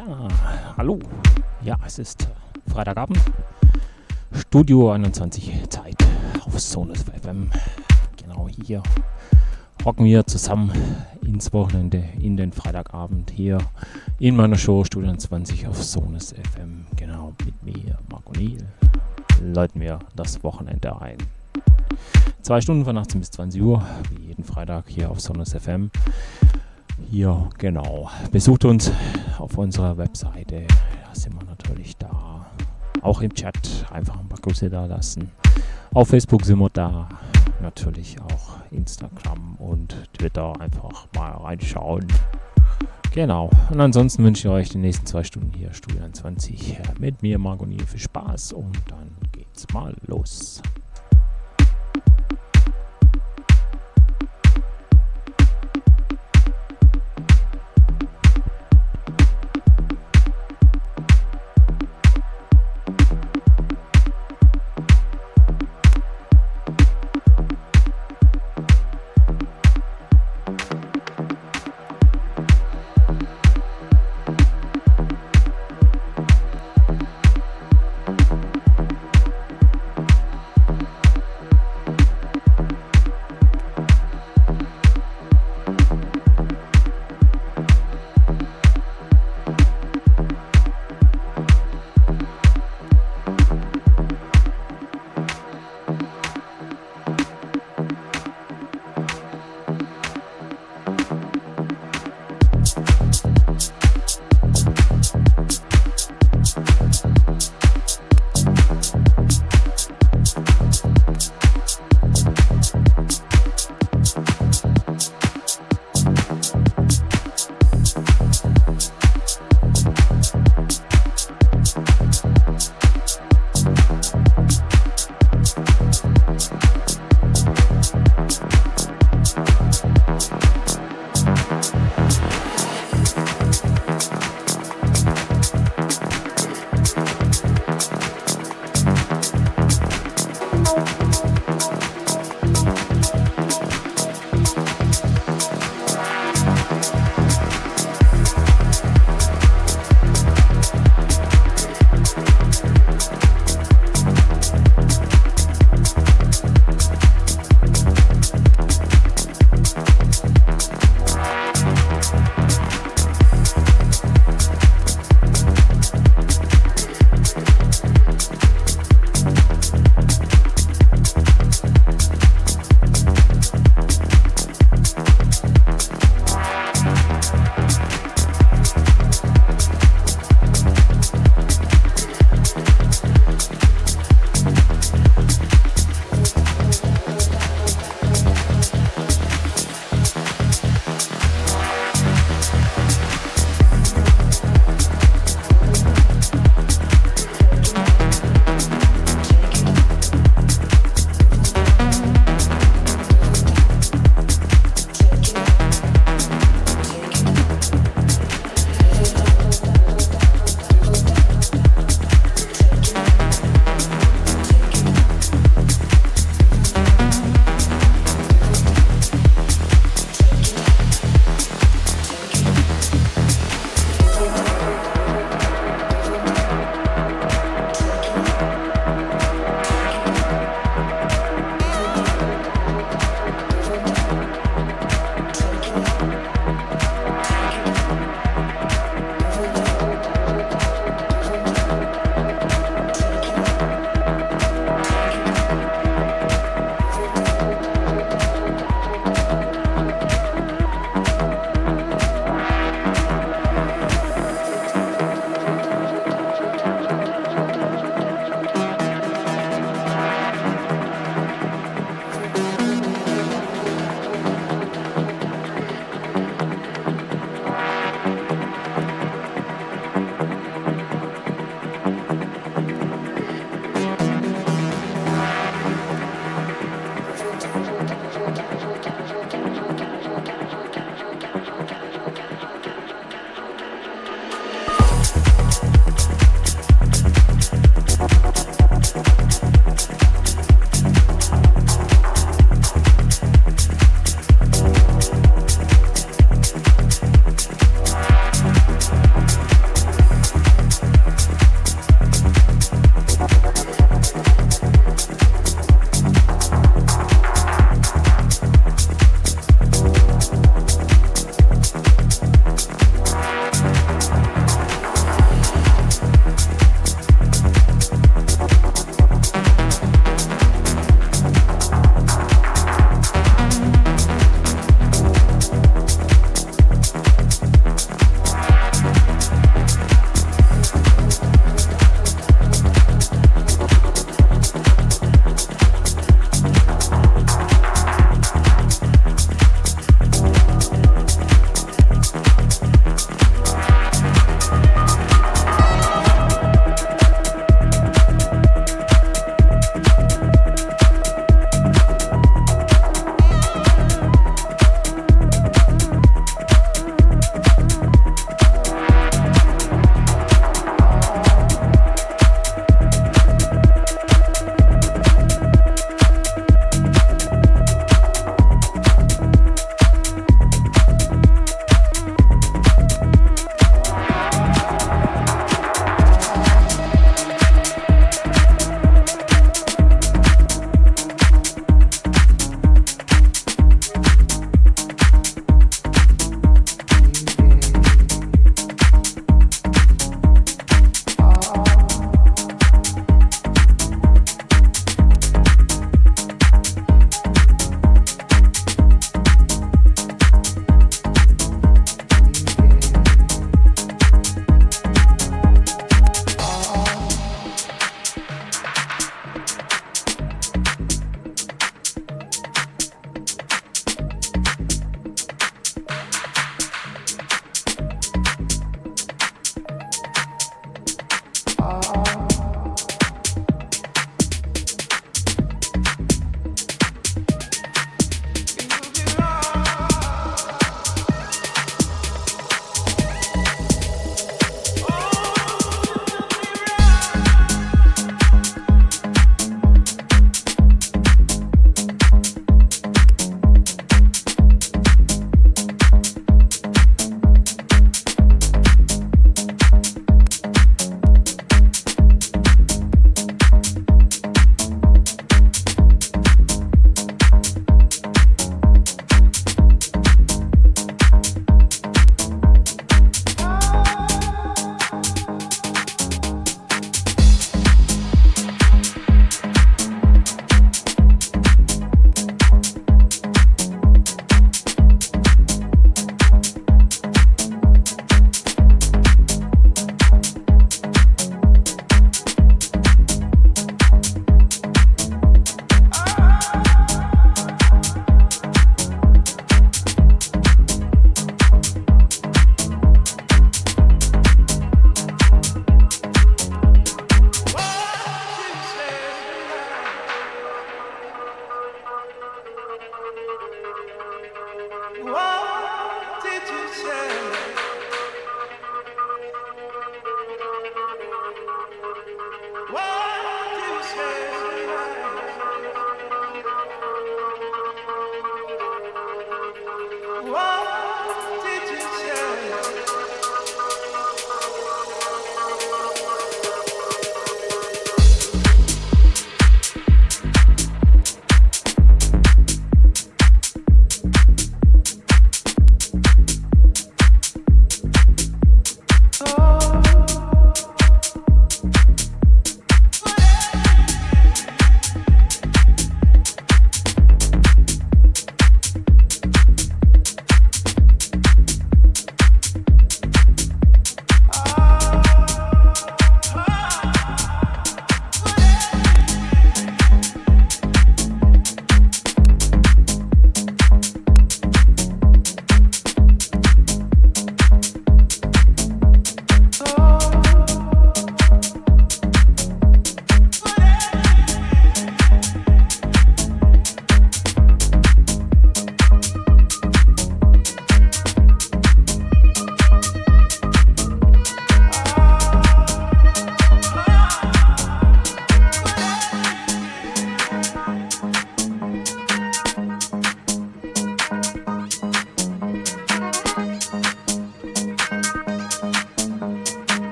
Ja, hallo. Ja, es ist Freitagabend. Studio 21 Zeit auf Sonus FM. Genau hier hocken wir zusammen ins Wochenende in den Freitagabend hier in meiner Show Studio 20 auf Sonus FM. Genau mit mir, Marco Niel, läuten wir das Wochenende ein. Zwei Stunden von 18 bis 20 Uhr, wie jeden Freitag hier auf Sonus FM. Hier, genau. Besucht uns auf unserer Webseite. Da sind wir natürlich da. Auch im Chat einfach ein paar Grüße da lassen. Auf Facebook sind wir da. Natürlich auch Instagram und Twitter. Einfach mal reinschauen. Genau. Und ansonsten wünsche ich euch die nächsten zwei Stunden hier Studio 20 mit mir, Margonier, viel Spaß und dann geht's mal los.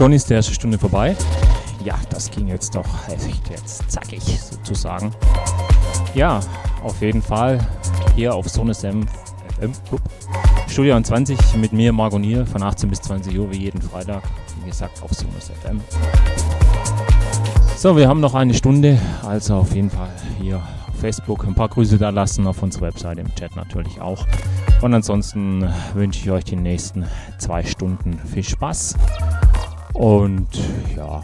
Schon ist die erste Stunde vorbei. Ja, das ging jetzt doch echt jetzt zackig sozusagen. Ja, auf jeden Fall hier auf SonneSM FM Studio 20 mit mir, Margot Nier, von 18 bis 20 Uhr wie jeden Freitag. Wie gesagt, auf Sonus FM. So, wir haben noch eine Stunde, also auf jeden Fall hier auf Facebook ein paar Grüße da lassen, auf unserer Webseite im Chat natürlich auch. Und ansonsten wünsche ich euch die nächsten zwei Stunden viel Spaß. Und ja,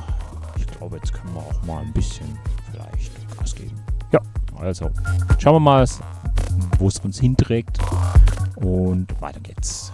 ich glaube, jetzt können wir auch mal ein bisschen vielleicht Gas geben. Ja, also schauen wir mal, wo es uns hinträgt. Und weiter geht's.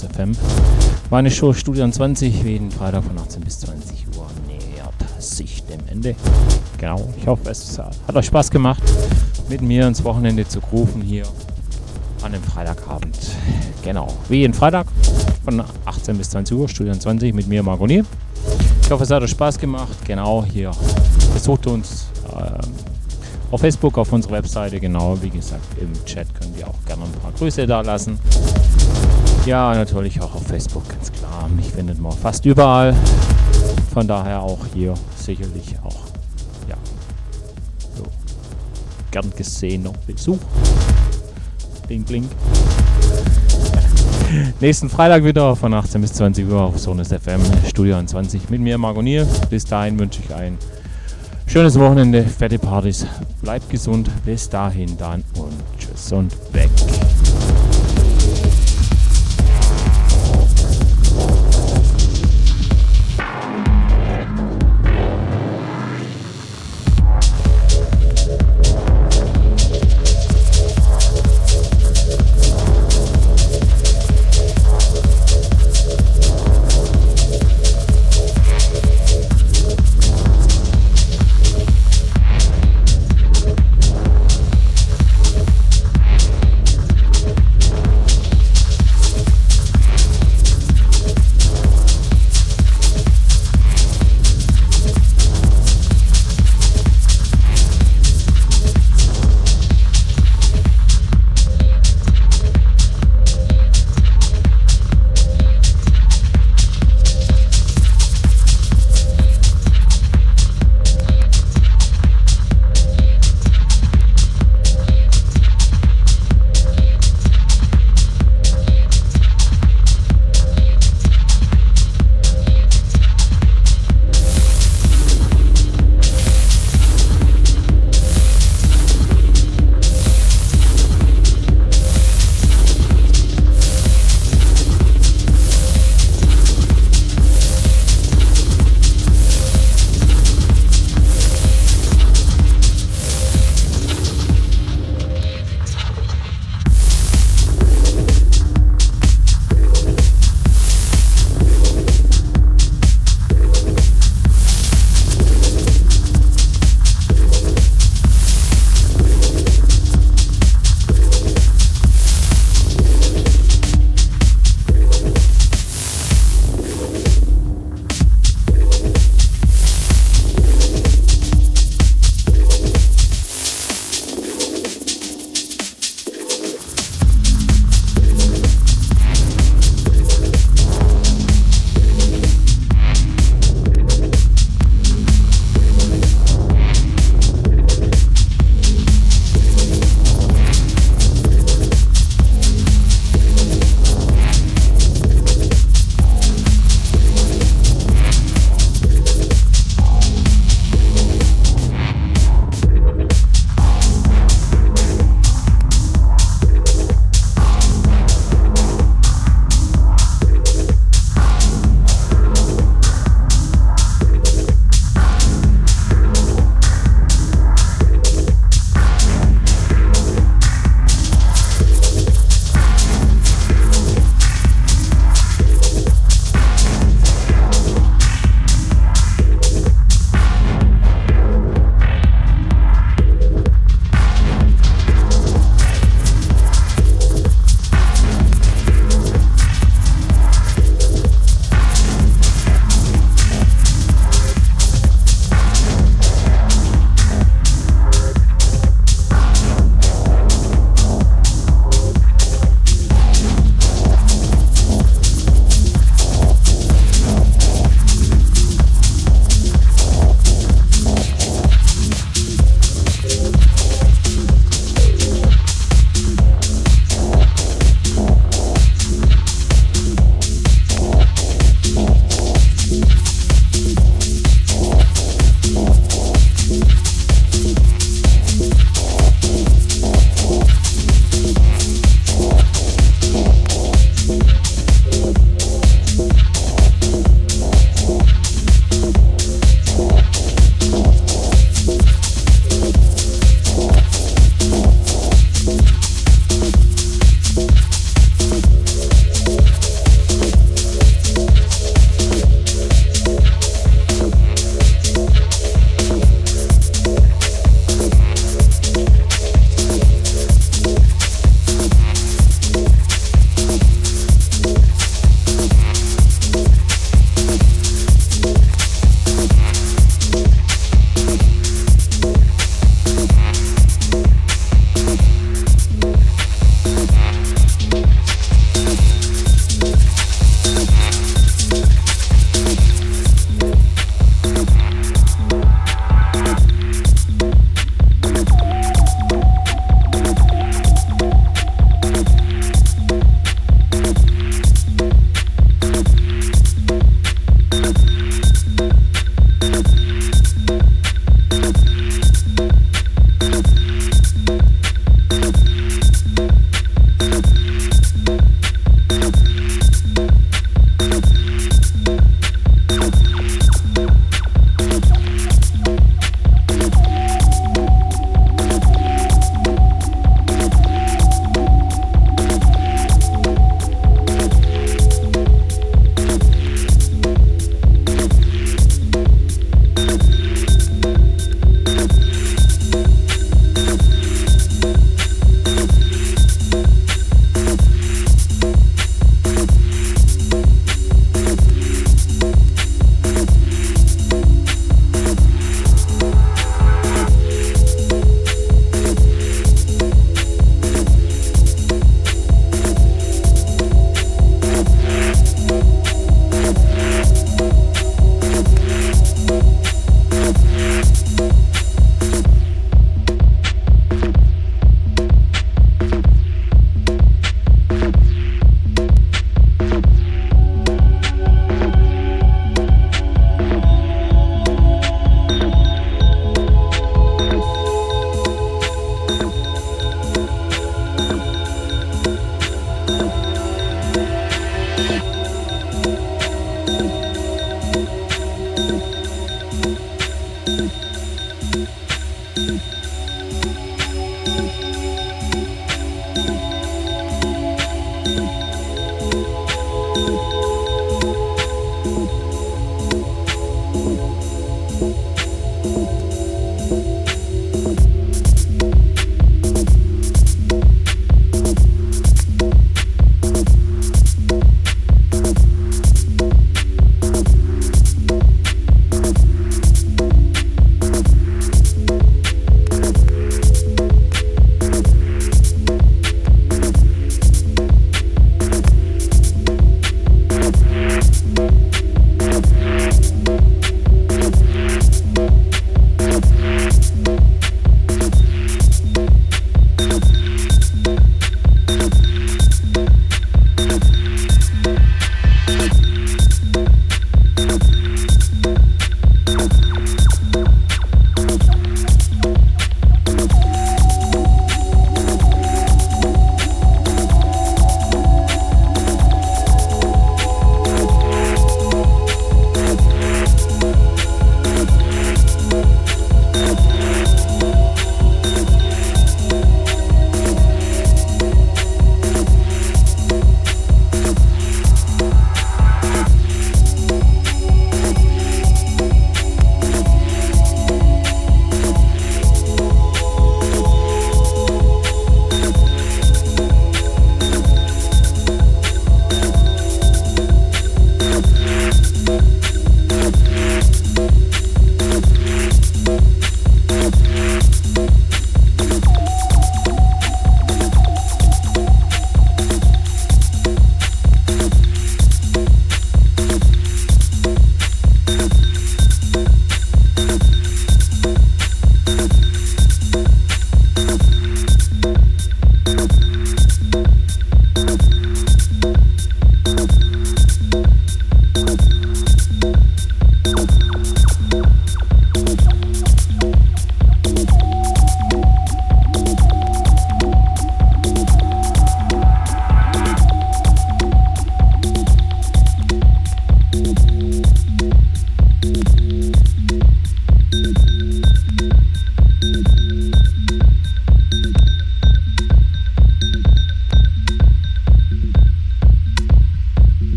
Sonus FM. Meine Show Studio 20, jeden Freitag von 18 bis 20 Uhr nähert sich dem Ende. Genau, ich hoffe, es hat euch Spaß gemacht, mit mir ins Wochenende zu rufen hier an dem Freitagabend. Genau, wie jeden Freitag von 18 bis 20 Uhr, Studio 20 mit mir, Margonier. Ich hoffe, es hat euch Spaß gemacht. Genau, hier besucht uns ähm, auf Facebook, auf unserer Webseite. Genau, wie gesagt, im Chat könnt ihr auch gerne ein paar Grüße da lassen. Ja, natürlich auch auf Facebook, ganz klar. Mich findet man fast überall. Von daher auch hier sicherlich auch, ja, so gern gesehener Besuch. Bling, bling. Nächsten Freitag wieder von 18 bis 20 Uhr auf Sonus FM Studio 20 mit mir, Margonier. Bis dahin wünsche ich ein schönes Wochenende, fette Partys. Bleibt gesund. Bis dahin dann und tschüss und weg.